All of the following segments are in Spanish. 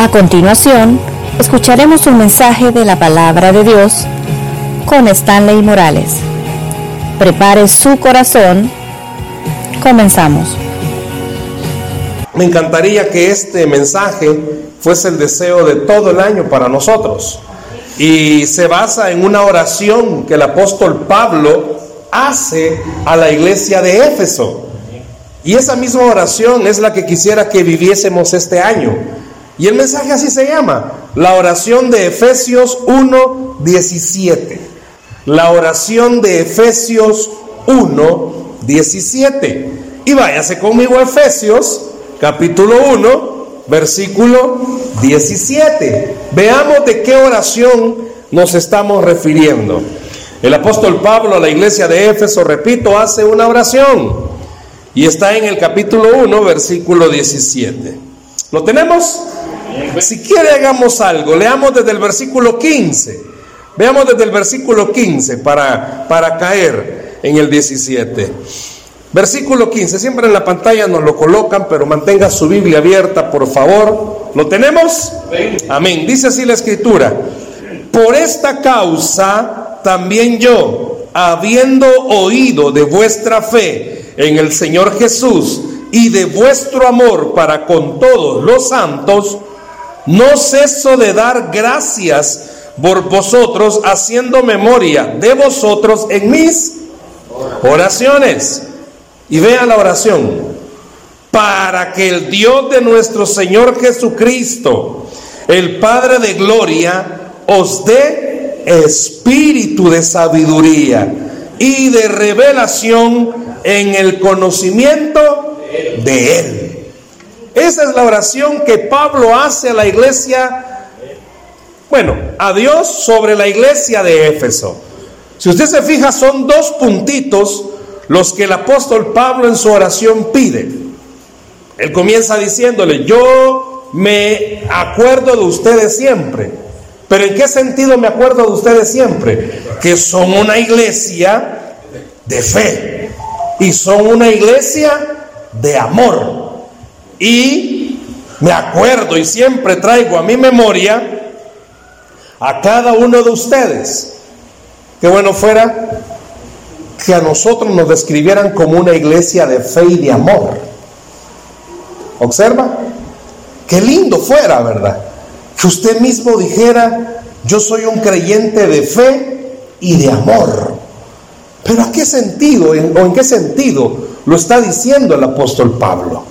A continuación, escucharemos un mensaje de la palabra de Dios con Stanley Morales. Prepare su corazón. Comenzamos. Me encantaría que este mensaje fuese el deseo de todo el año para nosotros. Y se basa en una oración que el apóstol Pablo hace a la iglesia de Éfeso. Y esa misma oración es la que quisiera que viviésemos este año. Y el mensaje así se llama, la oración de Efesios 1, 17. La oración de Efesios 1, 17. Y váyase conmigo a Efesios, capítulo 1, versículo 17. Veamos de qué oración nos estamos refiriendo. El apóstol Pablo a la iglesia de Éfeso, repito, hace una oración. Y está en el capítulo 1, versículo 17. ¿Lo tenemos? Si quiere hagamos algo, leamos desde el versículo 15. Veamos desde el versículo 15 para, para caer en el 17. Versículo 15, siempre en la pantalla nos lo colocan, pero mantenga su Biblia abierta, por favor. ¿Lo tenemos? Amén. Dice así la escritura. Por esta causa también yo, habiendo oído de vuestra fe en el Señor Jesús y de vuestro amor para con todos los santos, no ceso de dar gracias por vosotros, haciendo memoria de vosotros en mis oraciones. Y vean la oración. Para que el Dios de nuestro Señor Jesucristo, el Padre de Gloria, os dé espíritu de sabiduría y de revelación en el conocimiento de Él esa es la oración que Pablo hace a la iglesia, bueno, a Dios sobre la iglesia de Éfeso. Si usted se fija, son dos puntitos los que el apóstol Pablo en su oración pide. Él comienza diciéndole, yo me acuerdo de ustedes siempre. Pero ¿en qué sentido me acuerdo de ustedes siempre? Que son una iglesia de fe y son una iglesia de amor. Y me acuerdo y siempre traigo a mi memoria a cada uno de ustedes. Qué bueno fuera que a nosotros nos describieran como una iglesia de fe y de amor. ¿Observa? Qué lindo fuera, ¿verdad? Que usted mismo dijera, yo soy un creyente de fe y de amor. Pero ¿a qué sentido o en qué sentido lo está diciendo el apóstol Pablo?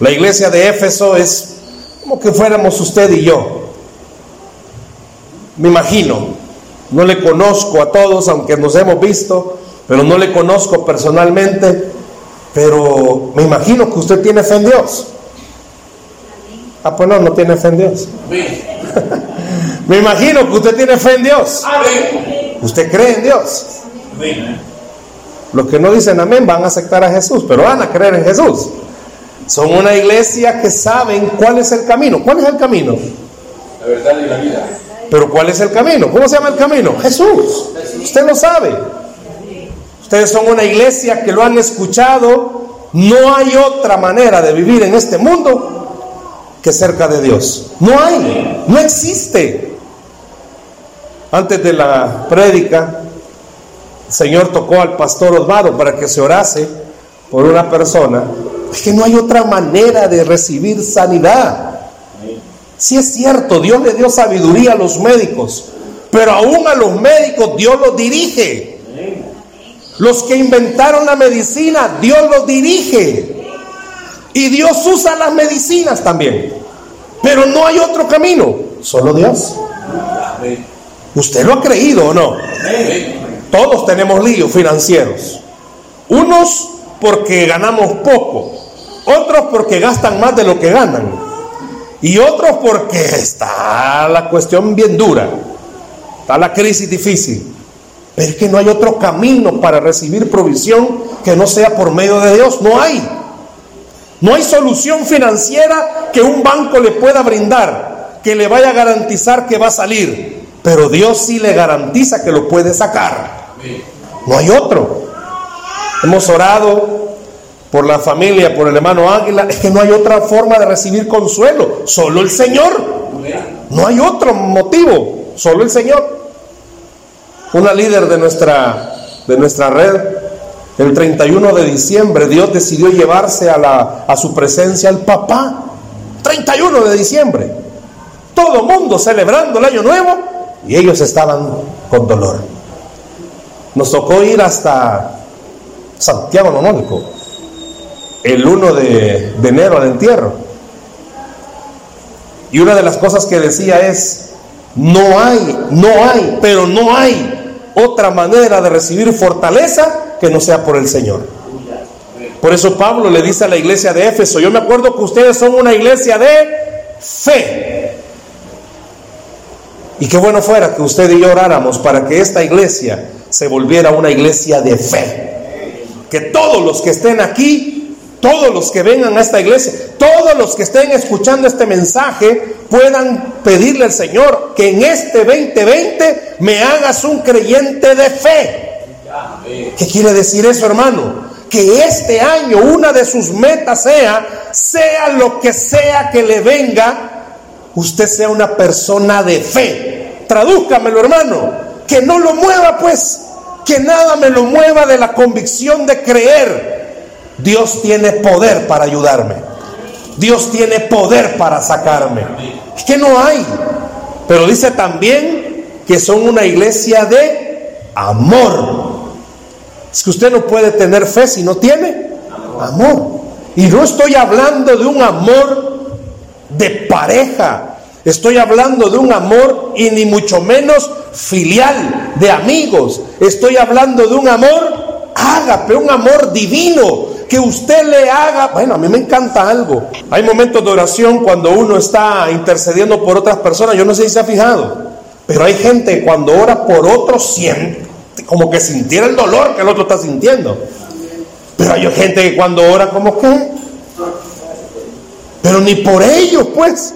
La iglesia de Éfeso es como que fuéramos usted y yo. Me imagino, no le conozco a todos, aunque nos hemos visto, pero no le conozco personalmente, pero me imagino que usted tiene fe en Dios. Ah, pues no, no tiene fe en Dios. me imagino que usted tiene fe en Dios. Usted cree en Dios. Los que no dicen amén van a aceptar a Jesús, pero van a creer en Jesús. Son una iglesia que saben cuál es el camino. ¿Cuál es el camino? La verdad y la vida. Pero ¿cuál es el camino? ¿Cómo se llama el camino? Jesús. Usted lo sabe. Ustedes son una iglesia que lo han escuchado. No hay otra manera de vivir en este mundo que cerca de Dios. No hay, no existe. Antes de la prédica, el Señor tocó al pastor Osvaldo para que se orase por una persona es que no hay otra manera de recibir sanidad. Si es cierto, Dios le dio sabiduría a los médicos, pero aún a los médicos Dios los dirige. Los que inventaron la medicina, Dios los dirige. Y Dios usa las medicinas también. Pero no hay otro camino, solo Dios. ¿Usted lo ha creído o no? Todos tenemos líos financieros. Unos porque ganamos poco, otros porque gastan más de lo que ganan y otros porque está la cuestión bien dura, está la crisis difícil. Pero es que no hay otro camino para recibir provisión que no sea por medio de Dios, no hay. No hay solución financiera que un banco le pueda brindar, que le vaya a garantizar que va a salir, pero Dios sí le garantiza que lo puede sacar. No hay otro. Hemos orado por la familia, por el hermano Águila. Es que no hay otra forma de recibir consuelo, solo el Señor. No hay otro motivo, solo el Señor. Una líder de nuestra, de nuestra red, el 31 de diciembre, Dios decidió llevarse a, la, a su presencia al papá. 31 de diciembre. Todo mundo celebrando el año nuevo y ellos estaban con dolor. Nos tocó ir hasta Santiago Nonónico el 1 de, de enero al entierro. Y una de las cosas que decía es, no hay, no hay, pero no hay otra manera de recibir fortaleza que no sea por el Señor. Por eso Pablo le dice a la iglesia de Éfeso, yo me acuerdo que ustedes son una iglesia de fe. Y qué bueno fuera que usted y yo oráramos para que esta iglesia se volviera una iglesia de fe. Que todos los que estén aquí, todos los que vengan a esta iglesia, todos los que estén escuchando este mensaje, puedan pedirle al Señor que en este 2020 me hagas un creyente de fe. ¿Qué quiere decir eso, hermano? Que este año una de sus metas sea, sea lo que sea que le venga, usted sea una persona de fe. Tradúzcamelo, hermano. Que no lo mueva, pues. Que nada me lo mueva de la convicción de creer. Dios tiene poder para ayudarme. Dios tiene poder para sacarme. Es que no hay. Pero dice también que son una iglesia de amor. Es que usted no puede tener fe si no tiene amor. Y no estoy hablando de un amor de pareja. Estoy hablando de un amor y ni mucho menos filial, de amigos. Estoy hablando de un amor ágape, un amor divino, que usted le haga. Bueno, a mí me encanta algo. Hay momentos de oración cuando uno está intercediendo por otras personas. Yo no sé si se ha fijado, pero hay gente cuando ora por otros siente como que sintiera el dolor que el otro está sintiendo. Pero hay gente que cuando ora como que, pero ni por ellos, pues.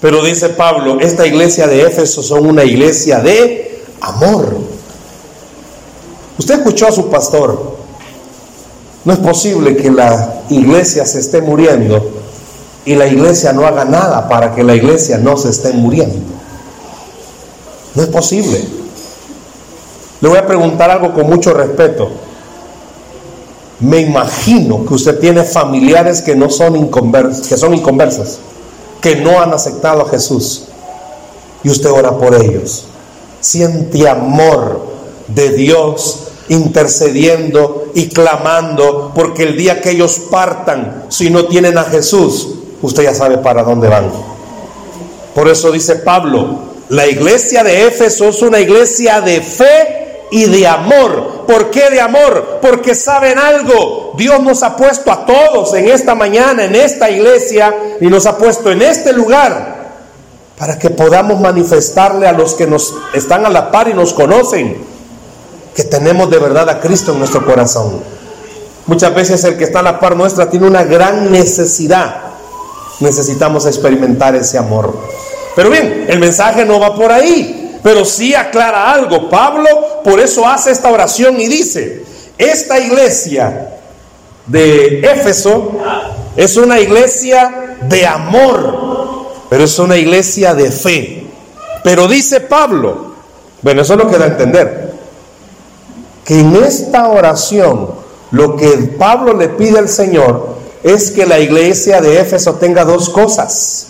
Pero dice Pablo, esta iglesia de Éfeso son una iglesia de amor. Usted escuchó a su pastor. No es posible que la iglesia se esté muriendo y la iglesia no haga nada para que la iglesia no se esté muriendo. No es posible. Le voy a preguntar algo con mucho respeto. Me imagino que usted tiene familiares que no son inconversos, que son inconversos que no han aceptado a Jesús y usted ora por ellos. Siente amor de Dios intercediendo y clamando porque el día que ellos partan, si no tienen a Jesús, usted ya sabe para dónde van. Por eso dice Pablo, la iglesia de Éfeso es una iglesia de fe y de amor. ¿Por qué de amor? Porque saben algo. Dios nos ha puesto a todos en esta mañana, en esta iglesia, y nos ha puesto en este lugar para que podamos manifestarle a los que nos están a la par y nos conocen que tenemos de verdad a Cristo en nuestro corazón. Muchas veces el que está a la par nuestra tiene una gran necesidad. Necesitamos experimentar ese amor. Pero bien, el mensaje no va por ahí pero sí aclara algo. Pablo por eso hace esta oración y dice, esta iglesia de Éfeso es una iglesia de amor, pero es una iglesia de fe. Pero dice Pablo, bueno, eso es lo que da a entender, que en esta oración lo que Pablo le pide al Señor es que la iglesia de Éfeso tenga dos cosas.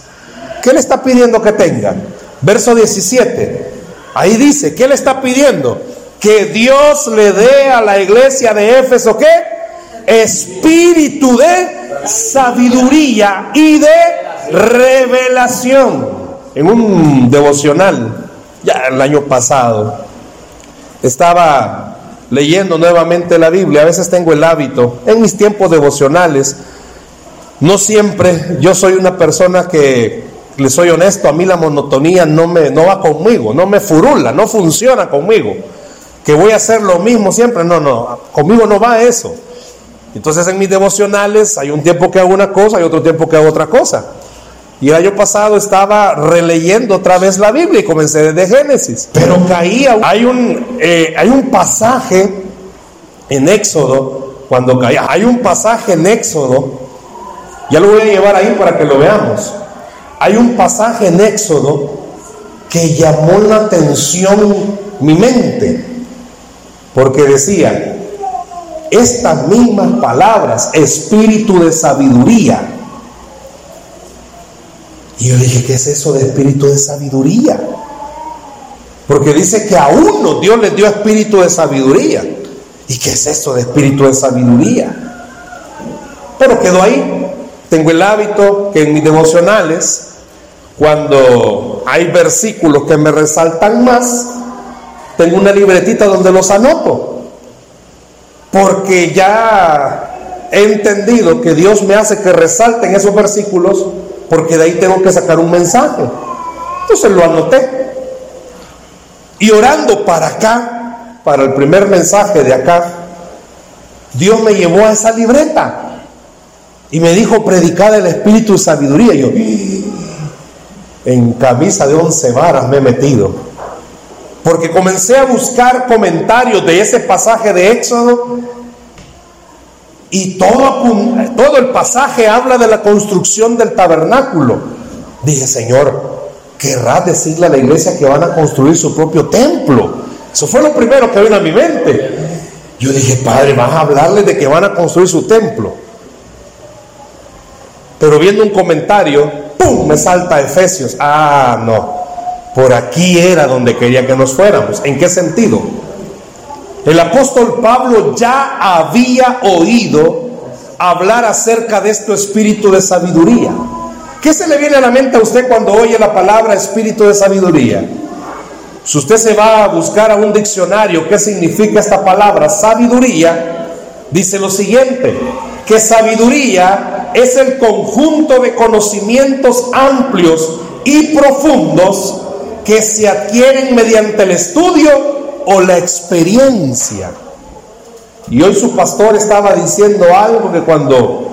¿Qué le está pidiendo que tenga? Verso 17. Ahí dice, ¿qué le está pidiendo? Que Dios le dé a la iglesia de Éfeso, ¿qué? Espíritu de sabiduría y de revelación. En un devocional, ya el año pasado, estaba leyendo nuevamente la Biblia. A veces tengo el hábito, en mis tiempos devocionales, no siempre yo soy una persona que le soy honesto, a mí la monotonía no, me, no va conmigo, no me furula, no funciona conmigo. Que voy a hacer lo mismo siempre, no, no, conmigo no va eso. Entonces en mis devocionales hay un tiempo que hago una cosa y otro tiempo que hago otra cosa. Y el año pasado estaba releyendo otra vez la Biblia y comencé desde Génesis. Pero caía, hay un, eh, hay un pasaje en Éxodo, cuando caía, hay un pasaje en Éxodo, ya lo voy a llevar ahí para que lo veamos hay un pasaje en Éxodo que llamó la atención mi mente, porque decía, estas mismas palabras, espíritu de sabiduría. Y yo dije, ¿qué es eso de espíritu de sabiduría? Porque dice que a uno Dios le dio espíritu de sabiduría. ¿Y qué es eso de espíritu de sabiduría? Pero quedó ahí. Tengo el hábito que en mis devocionales, cuando hay versículos que me resaltan más, tengo una libretita donde los anoto. Porque ya he entendido que Dios me hace que resalten esos versículos, porque de ahí tengo que sacar un mensaje. Entonces lo anoté. Y orando para acá, para el primer mensaje de acá, Dios me llevó a esa libreta y me dijo predicar el espíritu de sabiduría. Y yo, en camisa de once varas me he metido. Porque comencé a buscar comentarios de ese pasaje de Éxodo y todo, todo el pasaje habla de la construcción del tabernáculo. Dije, Señor, querrá decirle a la iglesia que van a construir su propio templo. Eso fue lo primero que vino a mi mente. Yo dije, Padre, vas a hablarles de que van a construir su templo. Pero viendo un comentario, ¡pum! Me salta Efesios. Ah, no. Por aquí era donde quería que nos fuéramos. ¿En qué sentido? El apóstol Pablo ya había oído hablar acerca de este espíritu de sabiduría. ¿Qué se le viene a la mente a usted cuando oye la palabra espíritu de sabiduría? Si usted se va a buscar a un diccionario qué significa esta palabra sabiduría, dice lo siguiente, que sabiduría es el conjunto de conocimientos amplios y profundos que se adquieren mediante el estudio o la experiencia. Y hoy su pastor estaba diciendo algo que cuando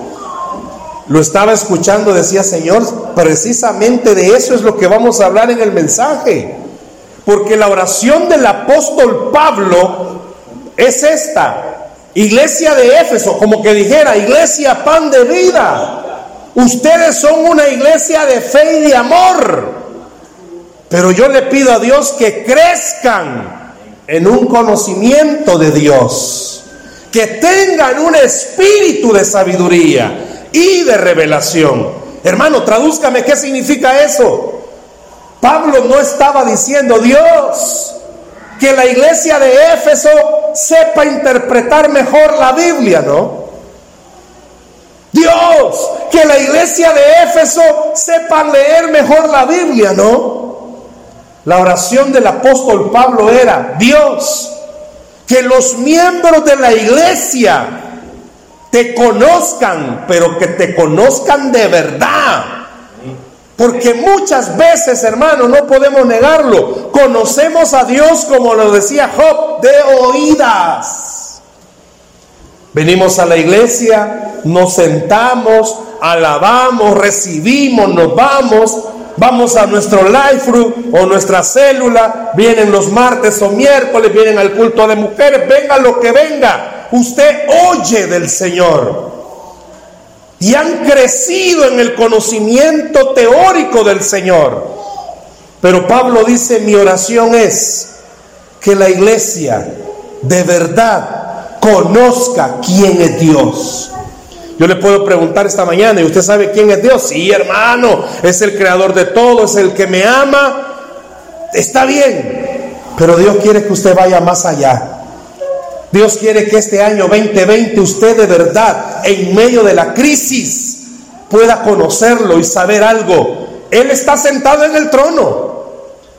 lo estaba escuchando, decía, Señor, precisamente de eso es lo que vamos a hablar en el mensaje. Porque la oración del apóstol Pablo es esta. Iglesia de Éfeso, como que dijera, iglesia pan de vida. Ustedes son una iglesia de fe y de amor. Pero yo le pido a Dios que crezcan en un conocimiento de Dios. Que tengan un espíritu de sabiduría y de revelación. Hermano, tradúzcame qué significa eso. Pablo no estaba diciendo, Dios, que la iglesia de Éfeso sepa interpretar mejor la Biblia, ¿no? Dios, que la iglesia de Éfeso sepa leer mejor la Biblia, ¿no? La oración del apóstol Pablo era, Dios, que los miembros de la iglesia te conozcan, pero que te conozcan de verdad. Porque muchas veces, hermano, no podemos negarlo. Conocemos a Dios como lo decía Job, de oídas. Venimos a la iglesia, nos sentamos, alabamos, recibimos, nos vamos, vamos a nuestro life group o nuestra célula, vienen los martes o miércoles, vienen al culto de mujeres, venga lo que venga usted oye del Señor y han crecido en el conocimiento teórico del Señor. Pero Pablo dice, mi oración es que la iglesia de verdad conozca quién es Dios. Yo le puedo preguntar esta mañana, ¿y usted sabe quién es Dios? Sí, hermano, es el creador de todo, es el que me ama. Está bien, pero Dios quiere que usted vaya más allá. Dios quiere que este año 2020 usted de verdad, en medio de la crisis, pueda conocerlo y saber algo. Él está sentado en el trono.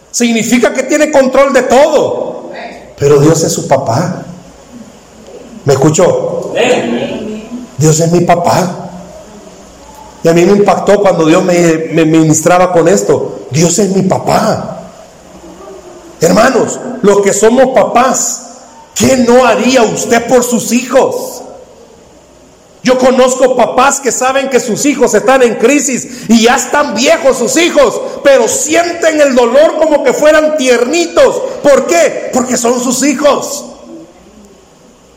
Significa que tiene control de todo. Pero Dios es su papá. ¿Me escuchó? Dios es mi papá. Y a mí me impactó cuando Dios me, me ministraba con esto. Dios es mi papá. Hermanos, los que somos papás, ¿Qué no haría usted por sus hijos? Yo conozco papás que saben que sus hijos están en crisis y ya están viejos sus hijos, pero sienten el dolor como que fueran tiernitos. ¿Por qué? Porque son sus hijos.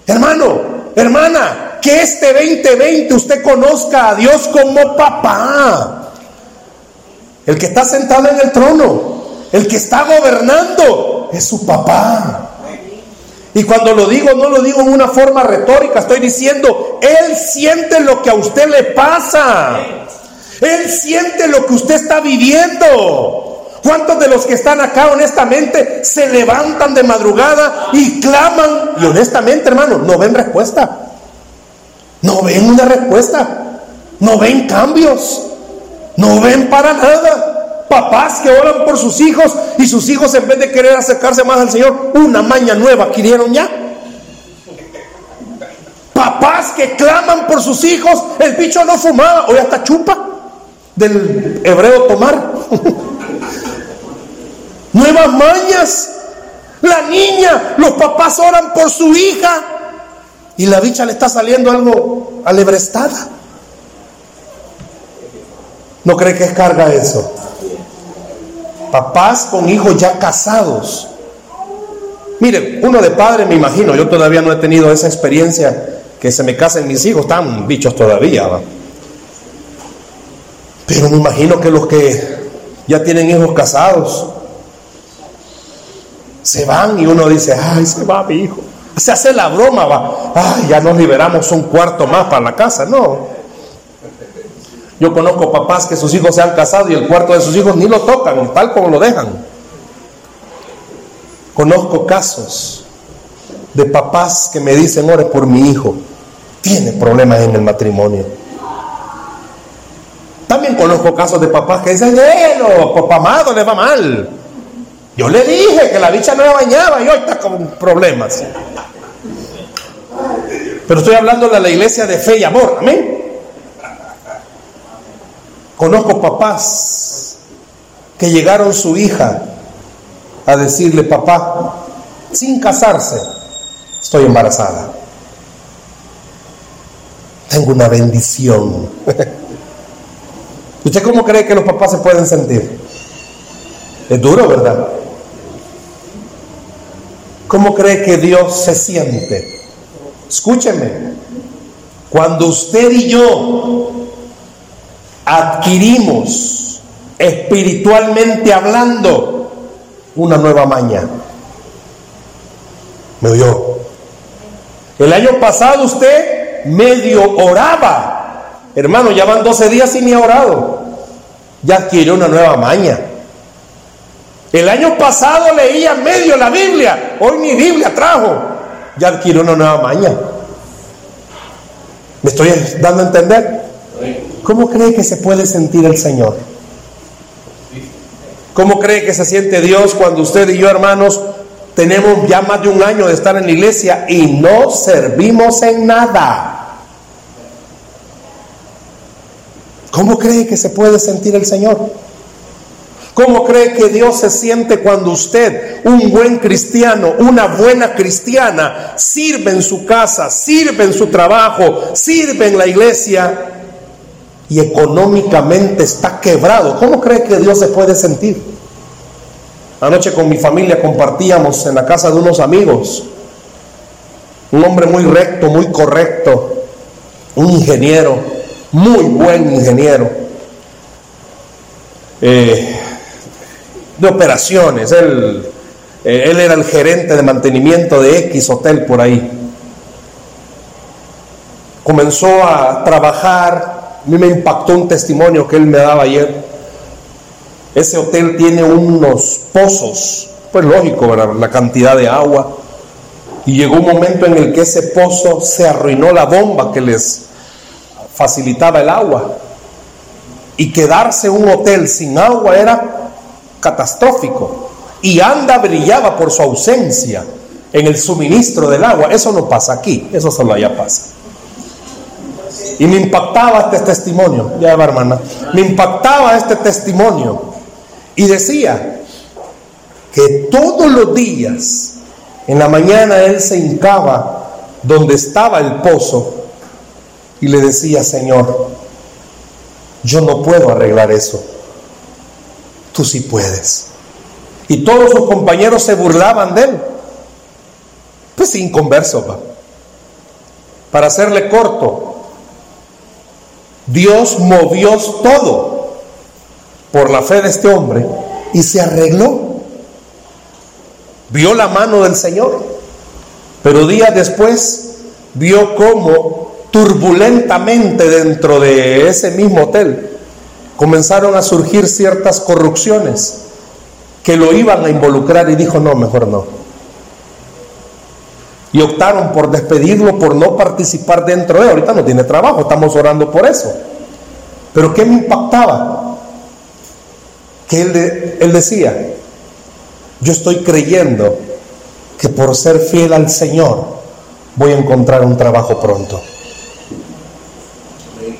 Hermano, hermana, que este 2020 usted conozca a Dios como papá. El que está sentado en el trono, el que está gobernando, es su papá. Y cuando lo digo, no lo digo en una forma retórica, estoy diciendo, Él siente lo que a usted le pasa. Él siente lo que usted está viviendo. ¿Cuántos de los que están acá honestamente se levantan de madrugada y claman? Y honestamente, hermano, no ven respuesta. No ven una respuesta. No ven cambios. No ven para nada. Papás que oran por sus hijos y sus hijos en vez de querer acercarse más al Señor, una maña nueva adquirieron ya. Papás que claman por sus hijos, el bicho no fumaba, hoy hasta chupa del hebreo tomar. Nuevas mañas. La niña, los papás oran por su hija y la bicha le está saliendo algo alebrestada. ¿No cree que es carga eso? papás con hijos ya casados. Mire, uno de padre me imagino, yo todavía no he tenido esa experiencia que se me casen mis hijos, están bichos todavía. Pero me imagino que los que ya tienen hijos casados se van y uno dice, ay, se va mi hijo. Se hace la broma, va, ay, ya nos liberamos un cuarto más para la casa. No, yo conozco papás que sus hijos se han casado y el cuarto de sus hijos ni lo tocan, tal como lo dejan. Conozco casos de papás que me dicen, ore por mi hijo, tiene problemas en el matrimonio. También conozco casos de papás que dicen, papá papamado, le va mal. Yo le dije que la bicha no la bañaba y hoy está con problemas. Pero estoy hablando de la iglesia de fe y amor, amén. Conozco papás que llegaron su hija a decirle, papá, sin casarse, estoy embarazada. Tengo una bendición. ¿Usted cómo cree que los papás se pueden sentir? Es duro, ¿verdad? ¿Cómo cree que Dios se siente? Escúcheme, cuando usted y yo adquirimos espiritualmente hablando una nueva maña. ¿Me oyó? El año pasado usted medio oraba. Hermano, ya van 12 días y ni ha orado. Ya adquirió una nueva maña. El año pasado leía medio la Biblia. Hoy ni Biblia trajo. Ya adquirió una nueva maña. ¿Me estoy dando a entender? ¿Cómo cree que se puede sentir el Señor? ¿Cómo cree que se siente Dios cuando usted y yo, hermanos, tenemos ya más de un año de estar en la iglesia y no servimos en nada? ¿Cómo cree que se puede sentir el Señor? ¿Cómo cree que Dios se siente cuando usted, un buen cristiano, una buena cristiana, sirve en su casa, sirve en su trabajo, sirve en la iglesia y económicamente está quebrado, ¿cómo cree que Dios se puede sentir? Anoche con mi familia compartíamos en la casa de unos amigos, un hombre muy recto, muy correcto, un ingeniero, muy buen ingeniero, eh, operaciones, él, eh, él era el gerente de mantenimiento de X hotel por ahí. Comenzó a trabajar a mí me impactó un testimonio que él me daba ayer. Ese hotel tiene unos pozos, pues lógico, la cantidad de agua. Y llegó un momento en el que ese pozo se arruinó la bomba que les facilitaba el agua. Y quedarse un hotel sin agua era catastrófico. Y Anda brillaba por su ausencia en el suministro del agua. Eso no pasa aquí, eso solo allá pasa. Y me impactaba este testimonio, ya va hermana, me impactaba este testimonio. Y decía que todos los días, en la mañana él se hincaba donde estaba el pozo y le decía, Señor, yo no puedo arreglar eso, tú sí puedes. Y todos sus compañeros se burlaban de él. Pues sin converso, Para hacerle corto, Dios movió todo por la fe de este hombre y se arregló. Vio la mano del Señor, pero días después vio cómo turbulentamente dentro de ese mismo hotel comenzaron a surgir ciertas corrupciones que lo iban a involucrar y dijo, no, mejor no. Y optaron por despedirlo, por no participar dentro de, ahorita no tiene trabajo, estamos orando por eso. Pero ¿qué me impactaba? Que él, él decía, yo estoy creyendo que por ser fiel al Señor voy a encontrar un trabajo pronto.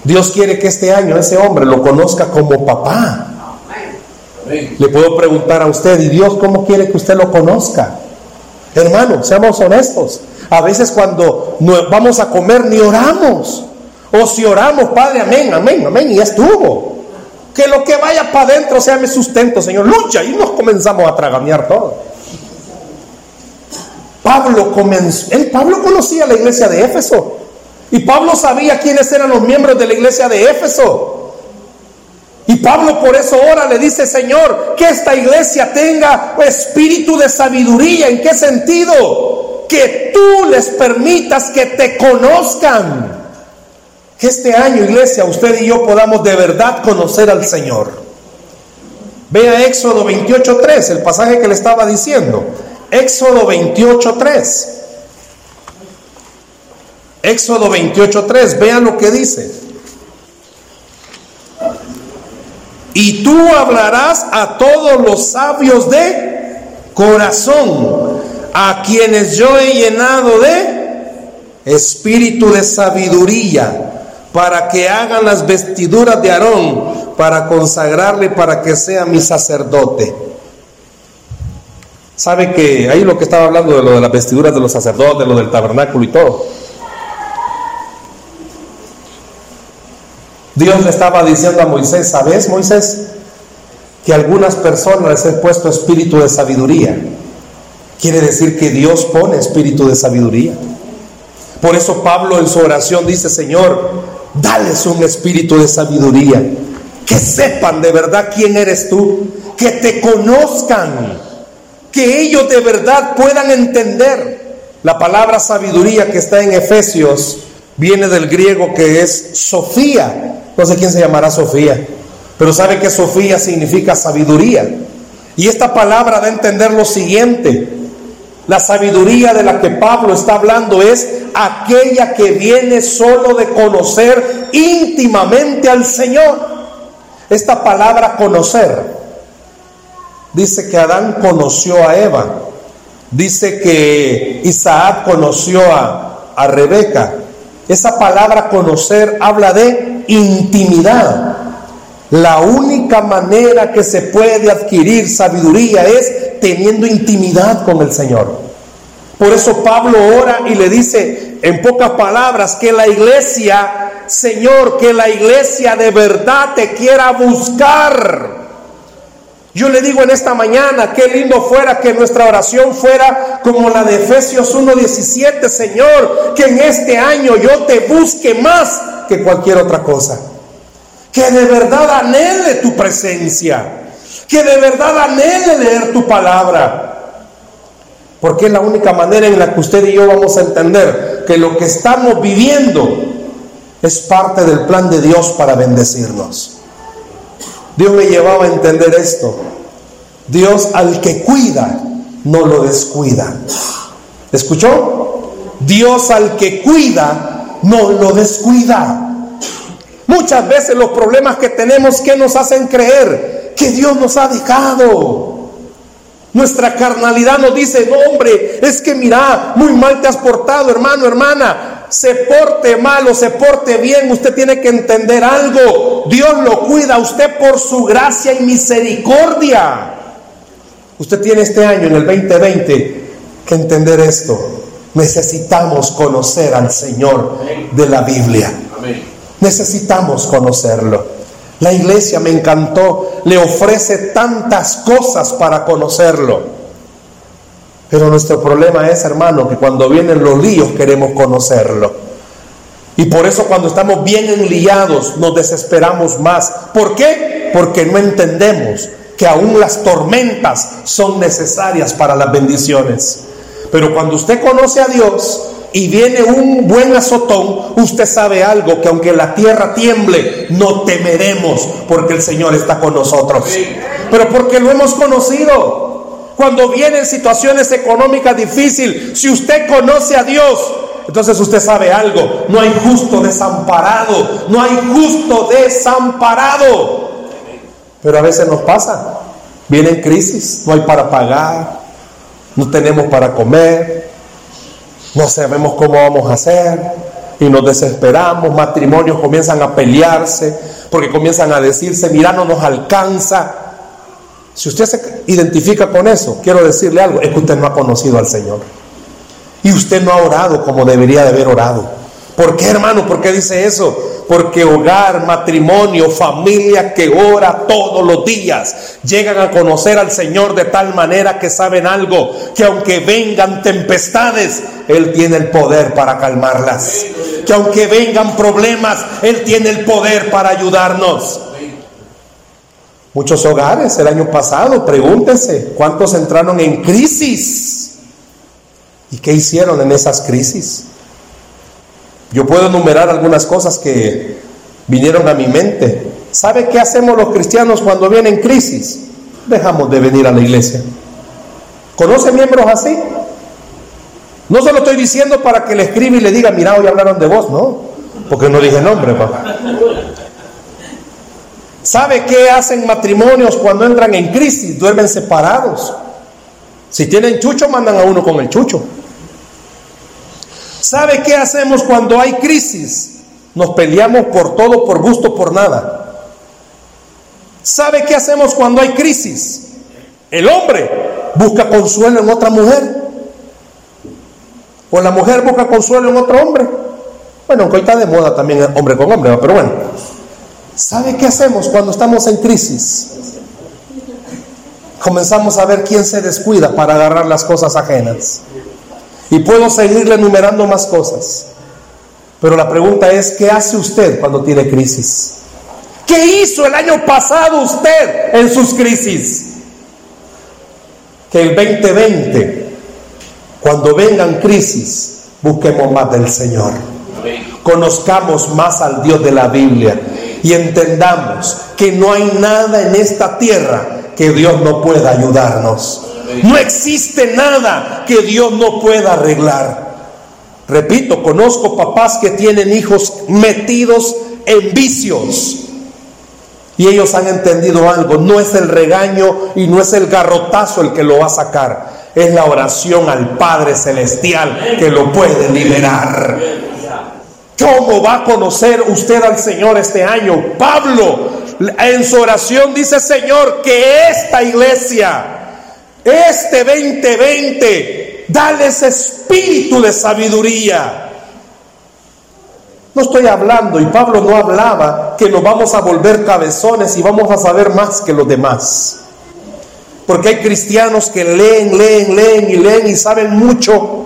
Dios quiere que este año ese hombre lo conozca como papá. Le puedo preguntar a usted, ¿y Dios cómo quiere que usted lo conozca? Hermano, seamos honestos. A veces cuando vamos a comer ni oramos. O si oramos, Padre, amén, amén, amén, y ya estuvo. Que lo que vaya para adentro sea mi sustento, Señor. Lucha y nos comenzamos a tragamear todo. Pablo comenzó, el Pablo conocía la iglesia de Éfeso. Y Pablo sabía quiénes eran los miembros de la iglesia de Éfeso. Y Pablo por eso ahora le dice, Señor, que esta iglesia tenga espíritu de sabiduría. ¿En qué sentido? Que tú les permitas que te conozcan. Que este año, iglesia, usted y yo podamos de verdad conocer al Señor. Vea Éxodo 28.3, el pasaje que le estaba diciendo. Éxodo 28.3. Éxodo 28.3, vea lo que dice. Y tú hablarás a todos los sabios de corazón, a quienes yo he llenado de espíritu de sabiduría, para que hagan las vestiduras de Aarón, para consagrarle, para que sea mi sacerdote. ¿Sabe que ahí lo que estaba hablando de lo de las vestiduras de los sacerdotes, lo del tabernáculo y todo? Dios le estaba diciendo a Moisés, ¿sabes Moisés? Que algunas personas les he puesto espíritu de sabiduría. Quiere decir que Dios pone espíritu de sabiduría. Por eso Pablo en su oración dice, Señor, dales un espíritu de sabiduría. Que sepan de verdad quién eres tú. Que te conozcan. Que ellos de verdad puedan entender. La palabra sabiduría que está en Efesios viene del griego que es Sofía, no sé quién se llamará Sofía, pero sabe que Sofía significa sabiduría. Y esta palabra da a entender lo siguiente. La sabiduría de la que Pablo está hablando es aquella que viene solo de conocer íntimamente al Señor. Esta palabra conocer dice que Adán conoció a Eva, dice que Isaac conoció a, a Rebeca. Esa palabra conocer habla de intimidad. La única manera que se puede adquirir sabiduría es teniendo intimidad con el Señor. Por eso Pablo ora y le dice en pocas palabras que la iglesia, Señor, que la iglesia de verdad te quiera buscar. Yo le digo en esta mañana, qué lindo fuera que nuestra oración fuera como la de Efesios 1.17, Señor, que en este año yo te busque más que cualquier otra cosa. Que de verdad anhele tu presencia. Que de verdad anhele leer tu palabra. Porque es la única manera en la que usted y yo vamos a entender que lo que estamos viviendo es parte del plan de Dios para bendecirnos. Dios me llevaba a entender esto. Dios al que cuida, no lo descuida. ¿Escuchó? Dios al que cuida, no lo descuida. Muchas veces los problemas que tenemos que nos hacen creer que Dios nos ha dejado. Nuestra carnalidad nos dice, no hombre, es que mira, muy mal te has portado, hermano, hermana. Se porte mal o se porte bien, usted tiene que entender algo. Dios lo cuida a usted por su gracia y misericordia. Usted tiene este año, en el 2020, que entender esto. Necesitamos conocer al Señor de la Biblia. Necesitamos conocerlo. La iglesia me encantó, le ofrece tantas cosas para conocerlo. Pero nuestro problema es, hermano, que cuando vienen los líos queremos conocerlo. Y por eso cuando estamos bien enliados nos desesperamos más. ¿Por qué? Porque no entendemos que aún las tormentas son necesarias para las bendiciones. Pero cuando usted conoce a Dios y viene un buen azotón, usted sabe algo, que aunque la tierra tiemble, no temeremos porque el Señor está con nosotros. Pero porque lo hemos conocido. Cuando vienen situaciones económicas difíciles, si usted conoce a Dios, entonces usted sabe algo, no hay justo desamparado, no hay justo desamparado. Pero a veces nos pasa, vienen crisis, no hay para pagar, no tenemos para comer, no sabemos cómo vamos a hacer y nos desesperamos, matrimonios comienzan a pelearse porque comienzan a decirse, mira, no nos alcanza. Si usted se identifica con eso, quiero decirle algo, es que usted no ha conocido al Señor. Y usted no ha orado como debería de haber orado. ¿Por qué, hermano? ¿Por qué dice eso? Porque hogar, matrimonio, familia que ora todos los días, llegan a conocer al Señor de tal manera que saben algo, que aunque vengan tempestades, Él tiene el poder para calmarlas. Que aunque vengan problemas, Él tiene el poder para ayudarnos. Muchos hogares el año pasado, pregúntense, ¿cuántos entraron en crisis? ¿Y qué hicieron en esas crisis? Yo puedo enumerar algunas cosas que vinieron a mi mente. ¿Sabe qué hacemos los cristianos cuando vienen crisis? Dejamos de venir a la iglesia. ¿Conoce miembros así? No se lo estoy diciendo para que le escriba y le diga, mira, hoy hablaron de vos, ¿no? Porque no dije nombre, papá. ¿Sabe qué hacen matrimonios cuando entran en crisis? Duermen separados. Si tienen chucho, mandan a uno con el chucho. ¿Sabe qué hacemos cuando hay crisis? Nos peleamos por todo, por gusto, por nada. ¿Sabe qué hacemos cuando hay crisis? El hombre busca consuelo en otra mujer. O la mujer busca consuelo en otro hombre. Bueno, aunque hoy de moda también hombre con hombre, pero bueno. ¿Sabe qué hacemos cuando estamos en crisis? Comenzamos a ver quién se descuida para agarrar las cosas ajenas. Y puedo seguirle enumerando más cosas. Pero la pregunta es, ¿qué hace usted cuando tiene crisis? ¿Qué hizo el año pasado usted en sus crisis? Que el 2020, cuando vengan crisis, busquemos más del Señor. Conozcamos más al Dios de la Biblia y entendamos que no hay nada en esta tierra que Dios no pueda ayudarnos. No existe nada que Dios no pueda arreglar. Repito, conozco papás que tienen hijos metidos en vicios. Y ellos han entendido algo, no es el regaño y no es el garrotazo el que lo va a sacar, es la oración al Padre Celestial que lo puede liberar. ¿Cómo va a conocer usted al Señor este año? Pablo en su oración dice, Señor, que esta iglesia este 2020, dale ese espíritu de sabiduría. No estoy hablando, y Pablo no hablaba, que nos vamos a volver cabezones y vamos a saber más que los demás. Porque hay cristianos que leen, leen, leen y leen y saben mucho.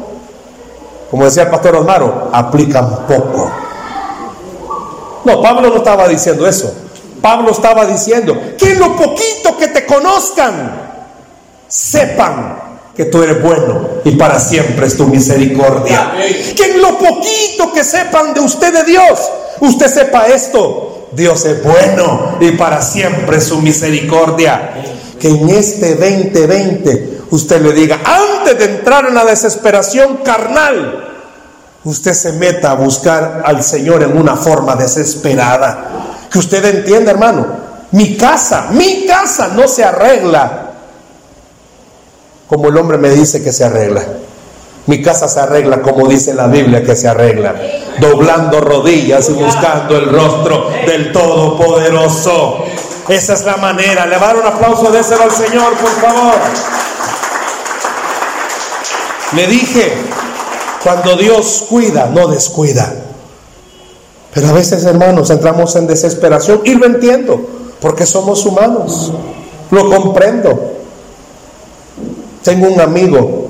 Como decía el pastor Osmaro, aplican poco. No, Pablo no estaba diciendo eso. Pablo estaba diciendo que en lo poquito que te conozcan, sepan que tú eres bueno y para siempre es tu misericordia. Que en lo poquito que sepan de usted de Dios, usted sepa esto. Dios es bueno y para siempre es su misericordia. Que en este 2020 usted le diga, antes de entrar en la desesperación carnal, usted se meta a buscar al Señor en una forma desesperada. Que usted entienda, hermano, mi casa, mi casa no se arregla como el hombre me dice que se arregla. Mi casa se arregla como dice la Biblia que se arregla, doblando rodillas y buscando el rostro del Todopoderoso. Esa es la manera. Le un aplauso de al Señor, por favor. Le dije, cuando Dios cuida, no descuida. Pero a veces, hermanos, entramos en desesperación y lo entiendo, porque somos humanos. Lo comprendo. Tengo un amigo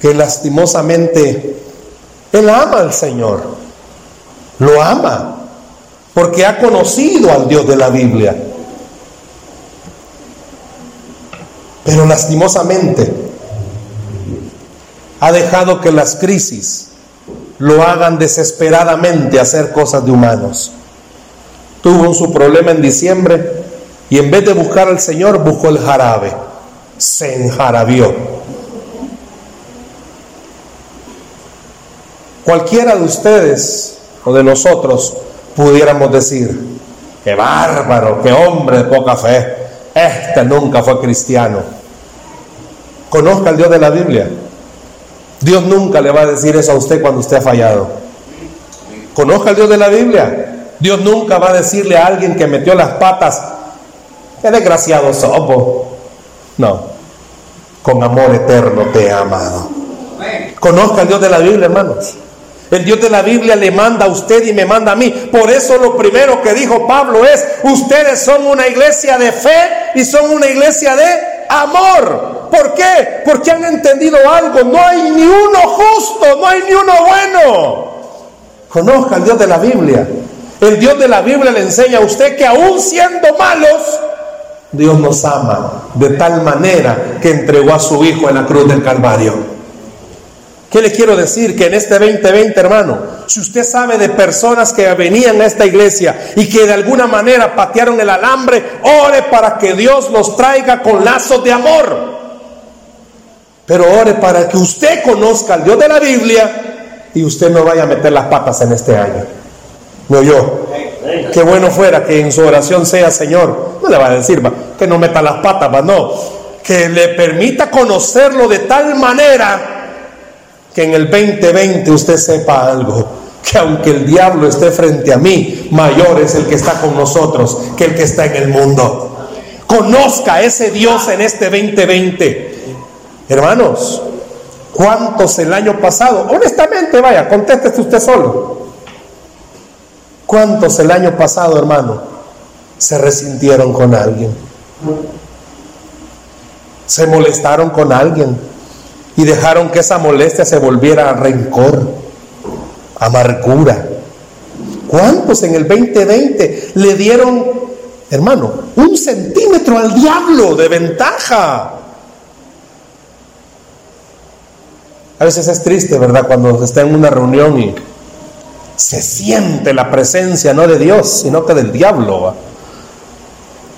que lastimosamente, él ama al Señor, Lo ama porque ha conocido al Dios de la Biblia. Pero lastimosamente ha dejado que las crisis lo hagan desesperadamente hacer cosas de humanos. Tuvo su problema en diciembre y en vez de buscar al Señor buscó el jarabe. Se enjarabió. Cualquiera de ustedes o de nosotros pudiéramos decir, qué bárbaro, qué hombre de poca fe, este nunca fue cristiano. Conozca al Dios de la Biblia. Dios nunca le va a decir eso a usted cuando usted ha fallado. Conozca al Dios de la Biblia. Dios nunca va a decirle a alguien que metió las patas, qué desgraciado sopo. No, con amor eterno te he amado. Conozca al Dios de la Biblia, hermanos. El Dios de la Biblia le manda a usted y me manda a mí. Por eso lo primero que dijo Pablo es, ustedes son una iglesia de fe y son una iglesia de amor. ¿Por qué? Porque han entendido algo. No hay ni uno justo, no hay ni uno bueno. Conozca al Dios de la Biblia. El Dios de la Biblia le enseña a usted que aún siendo malos, Dios nos ama de tal manera que entregó a su Hijo en la cruz del Calvario. ¿Qué le quiero decir? Que en este 2020, hermano, si usted sabe de personas que venían a esta iglesia y que de alguna manera patearon el alambre, ore para que Dios los traiga con lazos de amor. Pero ore para que usted conozca al Dios de la Biblia y usted no vaya a meter las patas en este año. No yo. Qué bueno fuera que en su oración sea, Señor, no le va a decir que no meta las patas, va, no. Que le permita conocerlo de tal manera que en el 2020 usted sepa algo, que aunque el diablo esté frente a mí, mayor es el que está con nosotros que el que está en el mundo. Conozca a ese Dios en este 2020. Hermanos, ¿cuántos el año pasado? Honestamente, vaya, contéstese usted solo. ¿Cuántos el año pasado, hermano, se resintieron con alguien? ¿Se molestaron con alguien? y dejaron que esa molestia se volviera a rencor, amargura. ¿Cuántos en el 2020 le dieron, hermano, un centímetro al diablo de ventaja? A veces es triste, ¿verdad? Cuando está en una reunión y se siente la presencia no de Dios, sino que del diablo.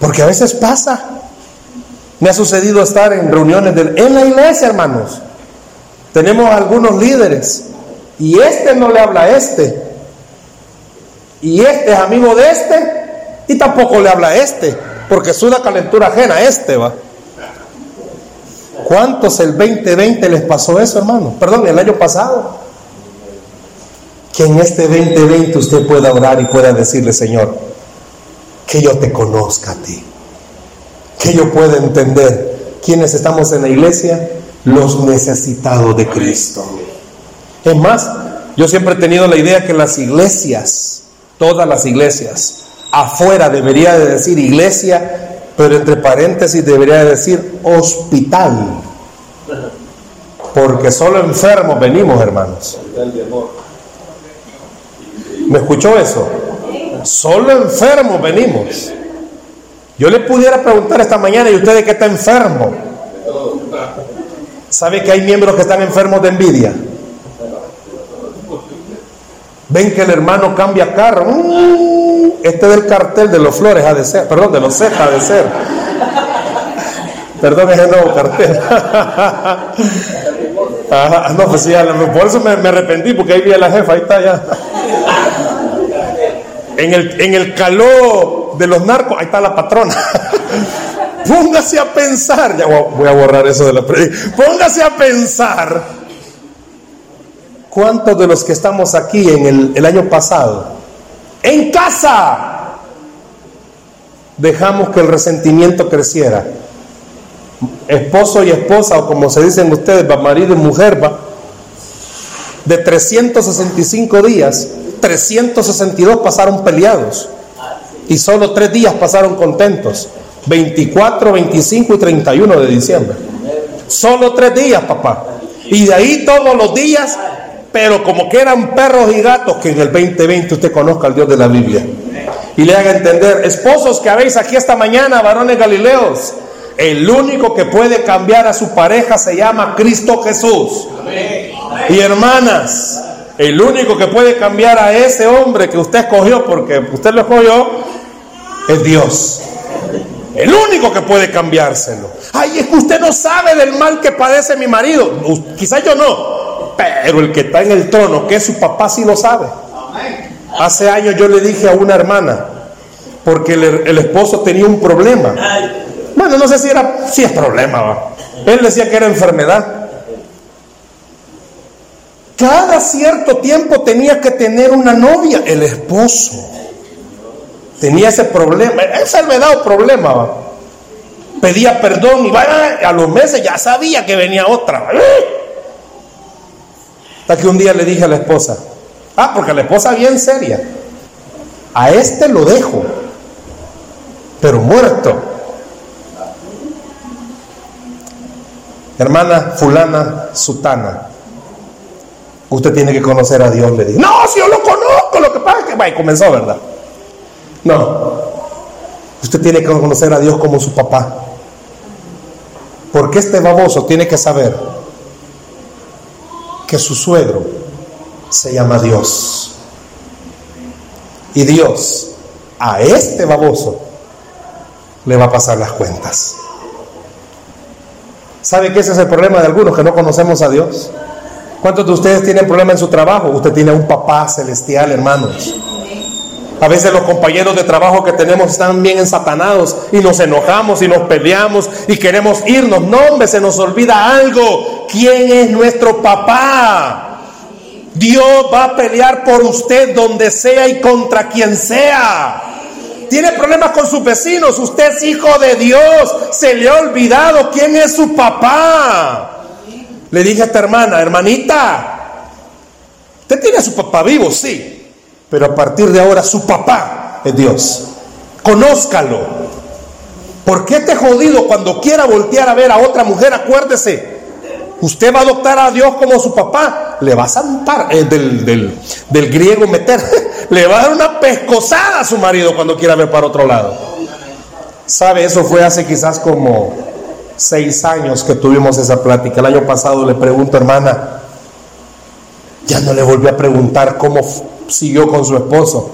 Porque a veces pasa. Me ha sucedido estar en reuniones en la iglesia, hermanos. Tenemos algunos líderes y este no le habla a este. Y este es amigo de este y tampoco le habla a este, porque es una calentura ajena a este, va. ¿Cuántos el 2020 les pasó eso, hermano? Perdón, el año pasado. Que en este 2020 usted pueda orar y pueda decirle, Señor, que yo te conozca a ti. Que yo pueda entender quiénes estamos en la iglesia los necesitados de Cristo. Es más, yo siempre he tenido la idea que las iglesias, todas las iglesias, afuera debería de decir iglesia, pero entre paréntesis debería de decir hospital. Porque solo enfermos venimos, hermanos. ¿Me escuchó eso? Solo enfermos venimos. Yo le pudiera preguntar esta mañana, ¿y usted de qué está enfermo? ¿Sabe que hay miembros que están enfermos de envidia? Ven que el hermano cambia carro. Mm, este del cartel de los flores ha de ser, perdón, de los Z ha de ser. Perdón, es el nuevo cartel. no, pues sí, por eso me, arrepentí, porque ahí vi a la jefa, ahí está ya. En el, en el calor de los narcos, ahí está la patrona. Póngase a pensar, ya voy a borrar eso de la Póngase a pensar cuántos de los que estamos aquí en el, el año pasado, en casa, dejamos que el resentimiento creciera. Esposo y esposa, o como se dicen ustedes, marido y mujer, va. De 365 días, 362 pasaron peleados. Y solo tres días pasaron contentos. 24, 25 y 31 de diciembre. Solo tres días, papá. Y de ahí todos los días pero como que eran perros y gatos, que en el 2020 usted conozca al Dios de la Biblia. Y le haga entender, esposos que habéis aquí esta mañana, varones galileos, el único que puede cambiar a su pareja se llama Cristo Jesús. Y hermanas, el único que puede cambiar a ese hombre que usted escogió, porque usted lo escogió, es Dios. El único que puede cambiárselo. Ay, es que usted no sabe del mal que padece mi marido. Quizás yo no. Pero el que está en el trono, que es su papá, sí lo sabe. Hace años yo le dije a una hermana, porque el, esposo tenía un problema. Bueno, no sé si era, si es problema. Él decía que era enfermedad. Cada cierto tiempo tenía que tener una novia, el esposo. Tenía ese problema, enfermedad o problema. Pedía perdón y a los meses ya sabía que venía otra. Hasta que un día le dije a la esposa, ah, porque la esposa bien seria, a este lo dejo, pero muerto. Hermana fulana, sutana, Usted tiene que conocer a Dios, le dije. No, si yo lo conozco, lo que pasa es que, va, comenzó, ¿verdad? No. Usted tiene que conocer a Dios como su papá. Porque este baboso tiene que saber que su suegro se llama Dios. Y Dios a este baboso le va a pasar las cuentas. ¿Sabe que ese es el problema de algunos que no conocemos a Dios? ¿Cuántos de ustedes tienen problemas en su trabajo? Usted tiene un papá celestial, hermanos. A veces los compañeros de trabajo que tenemos están bien ensatanados y nos enojamos y nos peleamos y queremos irnos. No, hombre, se nos olvida algo. ¿Quién es nuestro papá? Dios va a pelear por usted donde sea y contra quien sea. Tiene problemas con sus vecinos. Usted es hijo de Dios. Se le ha olvidado quién es su papá. Le dije a esta hermana, hermanita, usted tiene a su papá vivo, sí, pero a partir de ahora su papá es Dios. Conózcalo. ¿Por qué te jodido cuando quiera voltear a ver a otra mujer? Acuérdese, usted va a adoptar a Dios como su papá, le va a zampar, eh, del, del griego meter, le va a dar una pescosada a su marido cuando quiera ver para otro lado. ¿Sabe? Eso fue hace quizás como seis años que tuvimos esa plática. El año pasado le pregunto, hermana, ya no le volví a preguntar cómo siguió con su esposo.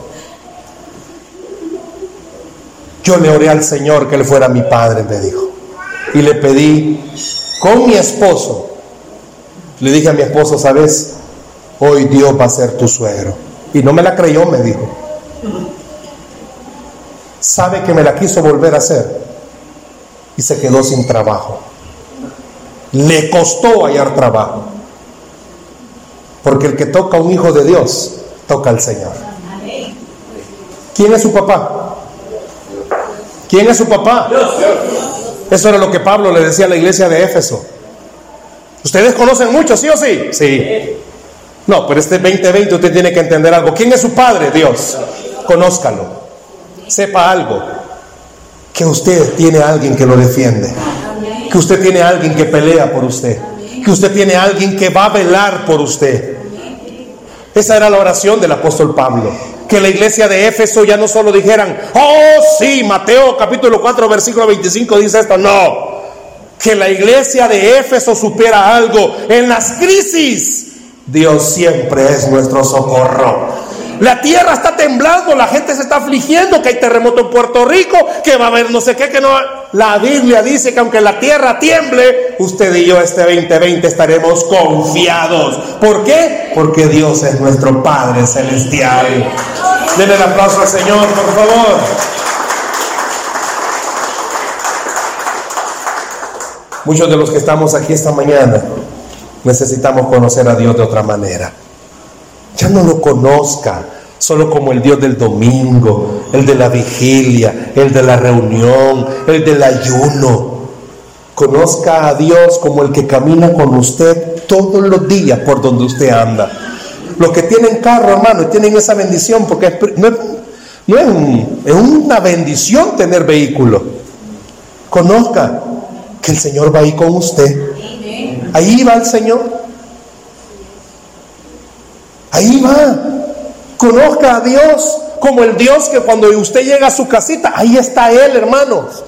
Yo le oré al Señor que él fuera mi padre, me dijo. Y le pedí con mi esposo. Le dije a mi esposo, ¿sabes? Hoy Dios va a ser tu suegro. Y no me la creyó, me dijo. ¿Sabe que me la quiso volver a hacer? y se quedó sin trabajo. Le costó hallar trabajo. Porque el que toca a un hijo de Dios, toca al Señor. ¿Quién es su papá? ¿Quién es su papá? Eso era lo que Pablo le decía a la iglesia de Éfeso. Ustedes conocen mucho, ¿sí o sí? Sí. No, pero este 2020 usted tiene que entender algo. ¿Quién es su padre? Dios. Conózcalo. Sepa algo que usted tiene alguien que lo defiende, que usted tiene alguien que pelea por usted, que usted tiene alguien que va a velar por usted. Esa era la oración del apóstol Pablo. Que la iglesia de Éfeso ya no solo dijeran, oh sí, Mateo capítulo 4 versículo 25 dice esto, no. Que la iglesia de Éfeso supiera algo. En las crisis, Dios siempre es nuestro socorro. La tierra está temblando, la gente se está afligiendo, que hay terremoto en Puerto Rico, que va a haber no sé qué, que no. La Biblia dice que aunque la tierra tiemble, usted y yo este 2020 estaremos confiados. ¿Por qué? Porque Dios es nuestro Padre Celestial. Denle el aplauso al Señor, por favor. Muchos de los que estamos aquí esta mañana necesitamos conocer a Dios de otra manera ya no lo conozca solo como el Dios del domingo, el de la vigilia, el de la reunión, el del ayuno. Conozca a Dios como el que camina con usted todos los días por donde usted anda. Los que tienen carro, hermano, tienen esa bendición porque no, es, es una bendición tener vehículo. Conozca que el Señor va ahí con usted. Ahí va el Señor. Ahí va. Conozca a Dios como el Dios que cuando usted llega a su casita, ahí está Él, hermanos.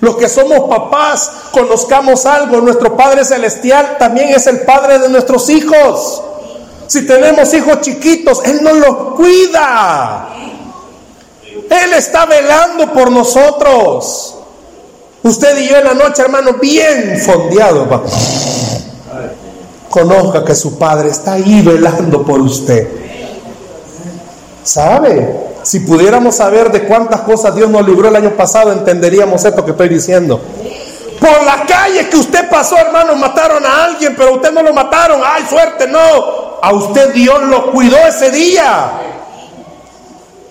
Los que somos papás, conozcamos algo. Nuestro Padre Celestial también es el Padre de nuestros hijos. Si tenemos hijos chiquitos, Él nos los cuida. Él está velando por nosotros. Usted y yo en la noche, hermano, bien fondeado. Conozca que su Padre está ahí velando por usted. ¿Sabe? Si pudiéramos saber de cuántas cosas Dios nos libró el año pasado, entenderíamos esto que estoy diciendo. Por la calle que usted pasó, hermano, mataron a alguien, pero usted no lo mataron. ¡Ay, suerte! No. A usted Dios lo cuidó ese día.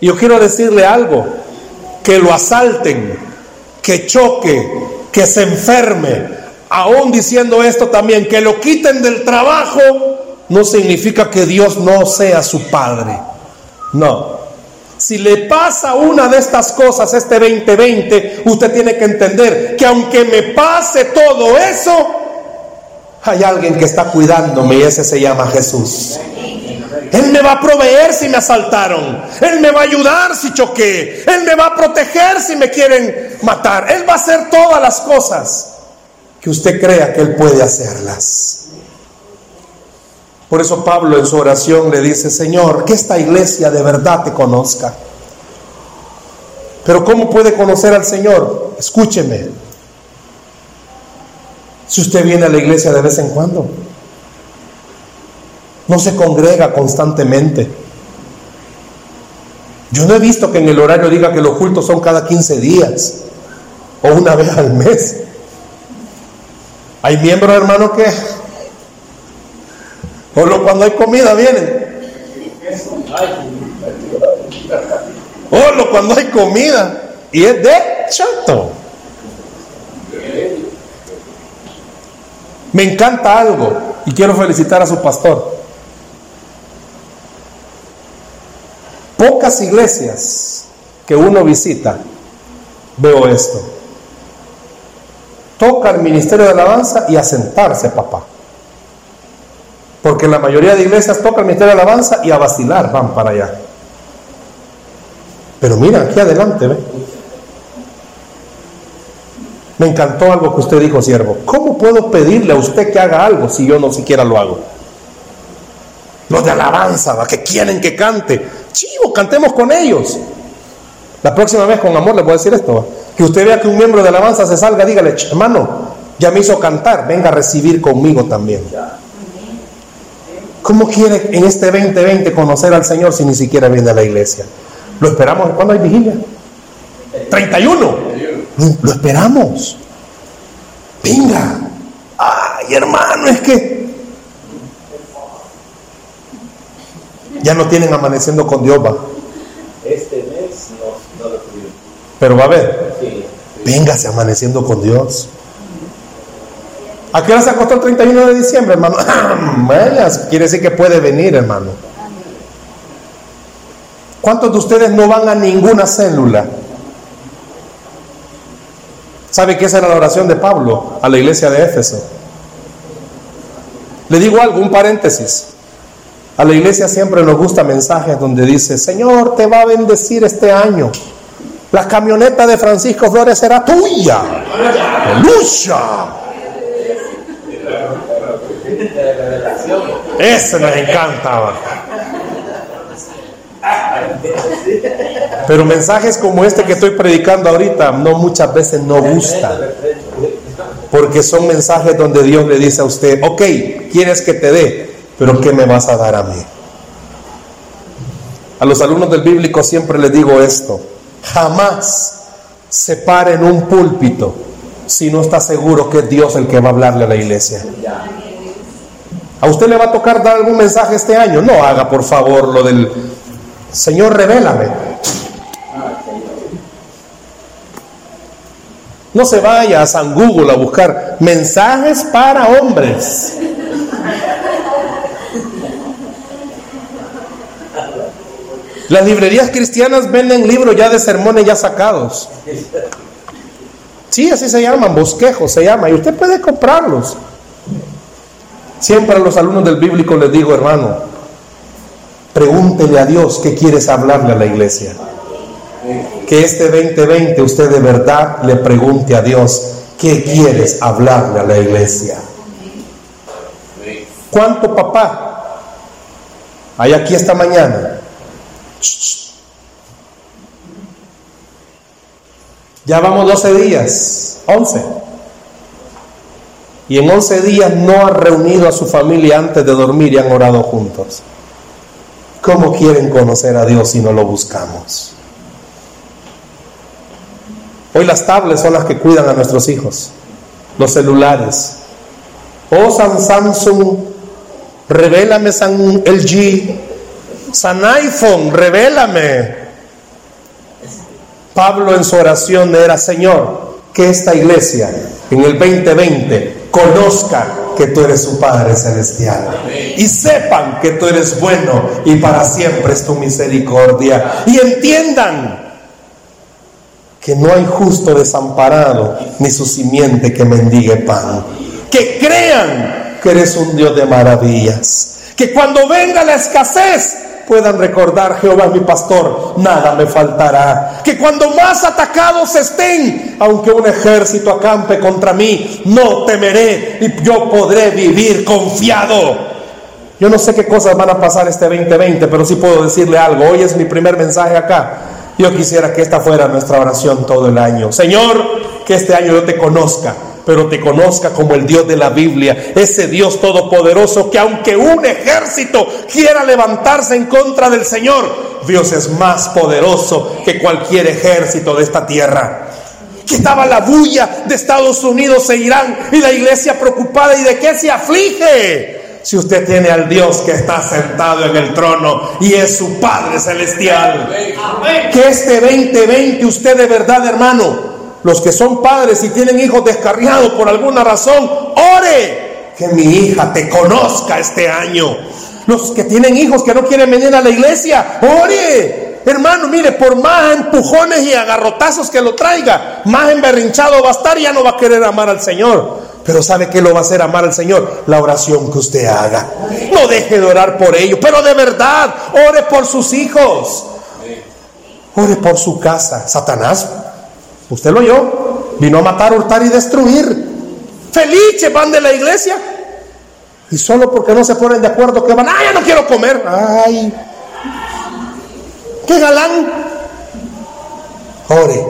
Yo quiero decirle algo. Que lo asalten, que choque, que se enferme. Aún diciendo esto también, que lo quiten del trabajo, no significa que Dios no sea su Padre. No. Si le pasa una de estas cosas este 2020, usted tiene que entender que aunque me pase todo eso, hay alguien que está cuidándome y ese se llama Jesús. Él me va a proveer si me asaltaron. Él me va a ayudar si choqué. Él me va a proteger si me quieren matar. Él va a hacer todas las cosas que usted crea que Él puede hacerlas. Por eso Pablo en su oración le dice, Señor, que esta iglesia de verdad te conozca. Pero ¿cómo puede conocer al Señor? Escúcheme. Si usted viene a la iglesia de vez en cuando, no se congrega constantemente. Yo no he visto que en el horario diga que los cultos son cada 15 días o una vez al mes. Hay miembros, hermano, que Solo cuando hay comida vienen. Solo cuando hay comida. Y es de chato. Me encanta algo y quiero felicitar a su pastor. Iglesias que uno visita, veo esto. Toca el ministerio de alabanza y asentarse, papá. Porque la mayoría de iglesias toca el ministerio de alabanza y a vacilar van para allá. Pero mira, aquí adelante. Me encantó algo que usted dijo, siervo. ¿Cómo puedo pedirle a usted que haga algo si yo no siquiera lo hago? Los de alabanza, que quieren que cante. Chivo, cantemos con ellos. La próxima vez con amor le voy a decir esto. Que usted vea que un miembro de alabanza se salga, dígale, hermano, ya me hizo cantar, venga a recibir conmigo también. ¿Cómo quiere en este 2020 conocer al Señor si ni siquiera viene a la iglesia? Lo esperamos. ¿Cuándo hay vigilia? 31. Lo esperamos. Venga. Ay, hermano, es que ya no tienen amaneciendo con Dios, va. Este mes no, lo Pero va a ver. Véngase amaneciendo con Dios. ¿A qué hora se acostó el 31 de diciembre, hermano? quiere decir que puede venir, hermano. ¿Cuántos de ustedes no van a ninguna célula? ¿Sabe qué esa era la oración de Pablo a la iglesia de Éfeso? Le digo algo, un paréntesis. A la iglesia siempre nos gusta mensajes donde dice, Señor, te va a bendecir este año. La camioneta de Francisco Flores será tuya. ¡Aleluya! Eso nos encanta. Pero mensajes como este que estoy predicando ahorita no muchas veces no gustan. Porque son mensajes donde Dios le dice a usted, ok, quieres que te dé, pero ¿qué me vas a dar a mí? A los alumnos del bíblico siempre les digo esto, jamás se pare en un púlpito si no está seguro que es Dios el que va a hablarle a la iglesia. ¿A usted le va a tocar dar algún mensaje este año? No haga por favor lo del Señor, revélame. No se vaya a San Google a buscar mensajes para hombres. Las librerías cristianas venden libros ya de sermones ya sacados. Sí, así se llaman, bosquejos se llama, y usted puede comprarlos. Siempre a los alumnos del bíblico les digo, hermano, Pregúntele a Dios qué quieres hablarle a la iglesia. Que este 2020 usted de verdad le pregunte a Dios qué quieres hablarle a la iglesia. ¿Cuánto papá hay aquí esta mañana? Ya vamos 12 días, 11. Y en 11 días no ha reunido a su familia antes de dormir y han orado juntos. ¿Cómo quieren conocer a Dios si no lo buscamos? Hoy las tablets son las que cuidan a nuestros hijos, los celulares. Oh San Samsung, revélame San LG, San iPhone, revélame. Pablo en su oración era, Señor, que esta iglesia en el 2020 conozca que tú eres su Padre Celestial y sepan que tú eres bueno y para siempre es tu misericordia y entiendan que no hay justo desamparado ni su simiente que mendigue pan. Que crean que eres un Dios de maravillas. Que cuando venga la escasez puedan recordar, Jehová mi pastor, nada me faltará. Que cuando más atacados estén, aunque un ejército acampe contra mí, no temeré y yo podré vivir confiado. Yo no sé qué cosas van a pasar este 2020, pero sí puedo decirle algo. Hoy es mi primer mensaje acá. Yo quisiera que esta fuera nuestra oración todo el año. Señor, que este año yo te conozca pero te conozca como el Dios de la Biblia, ese Dios todopoderoso que aunque un ejército quiera levantarse en contra del Señor, Dios es más poderoso que cualquier ejército de esta tierra. Que estaba la bulla de Estados Unidos e Irán y la iglesia preocupada y de qué se aflige si usted tiene al Dios que está sentado en el trono y es su Padre celestial. Que este 2020 usted de verdad, hermano, los que son padres y tienen hijos descarriados por alguna razón, ore que mi hija te conozca este año. Los que tienen hijos que no quieren venir a la iglesia, ore. Hermano, mire, por más empujones y agarrotazos que lo traiga, más emberrinchado va a estar y ya no va a querer amar al Señor. Pero ¿sabe qué lo va a hacer amar al Señor? La oración que usted haga. No deje de orar por ellos, pero de verdad, ore por sus hijos. Ore por su casa. Satanás Usted lo oyó. Vino a matar, hurtar y destruir. Felices van de la iglesia. Y solo porque no se ponen de acuerdo que van, ay, ya no quiero comer. Ay, qué galán. Ore,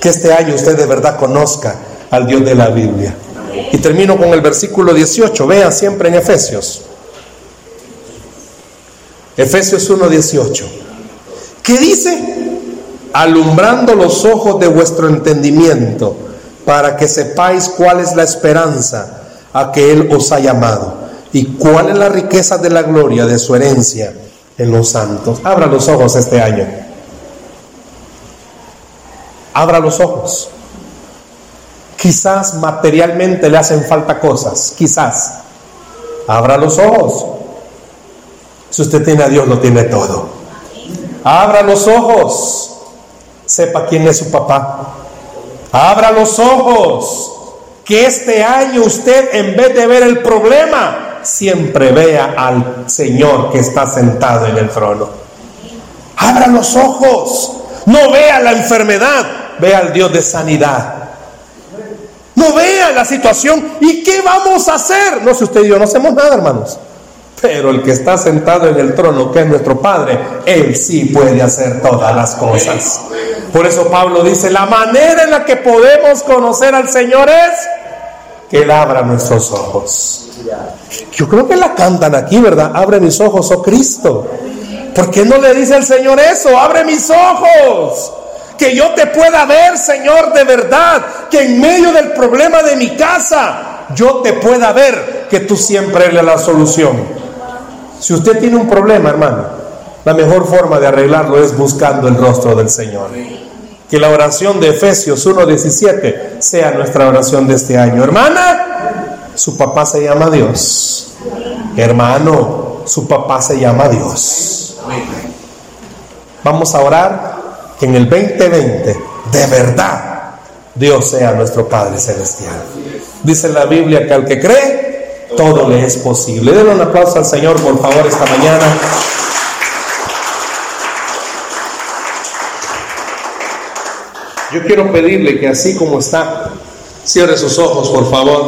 que este año usted de verdad conozca al Dios de la Biblia. Y termino con el versículo 18. Vean siempre en Efesios. Efesios 1:18. ¿Qué dice? Alumbrando los ojos de vuestro entendimiento, para que sepáis cuál es la esperanza a que Él os ha llamado y cuál es la riqueza de la gloria de su herencia en los santos. Abra los ojos este año. Abra los ojos. Quizás materialmente le hacen falta cosas, quizás. Abra los ojos. Si usted tiene a Dios, lo tiene todo. Abra los ojos sepa quién es su papá. Abra los ojos. Que este año usted, en vez de ver el problema, siempre vea al Señor que está sentado en el trono. Abra los ojos. No vea la enfermedad, vea al Dios de sanidad. No vea la situación. ¿Y qué vamos a hacer? No sé usted y yo, no hacemos nada, hermanos. Pero el que está sentado en el trono, que es nuestro Padre, Él sí puede hacer todas las cosas. Por eso Pablo dice, la manera en la que podemos conocer al Señor es que Él abra nuestros ojos. Yo creo que la cantan aquí, ¿verdad? Abre mis ojos, oh Cristo. ¿Por qué no le dice al Señor eso? Abre mis ojos. Que yo te pueda ver, Señor, de verdad. Que en medio del problema de mi casa, yo te pueda ver que tú siempre eres la solución. Si usted tiene un problema, hermano, la mejor forma de arreglarlo es buscando el rostro del Señor. Que la oración de Efesios 1.17 sea nuestra oración de este año. Hermana, su papá se llama Dios. Hermano, su papá se llama Dios. Vamos a orar que en el 2020, de verdad, Dios sea nuestro Padre Celestial. Dice la Biblia que al que cree, todo le es posible. Denle un aplauso al Señor, por favor, esta mañana. Yo quiero pedirle que así como está, cierre sus ojos, por favor.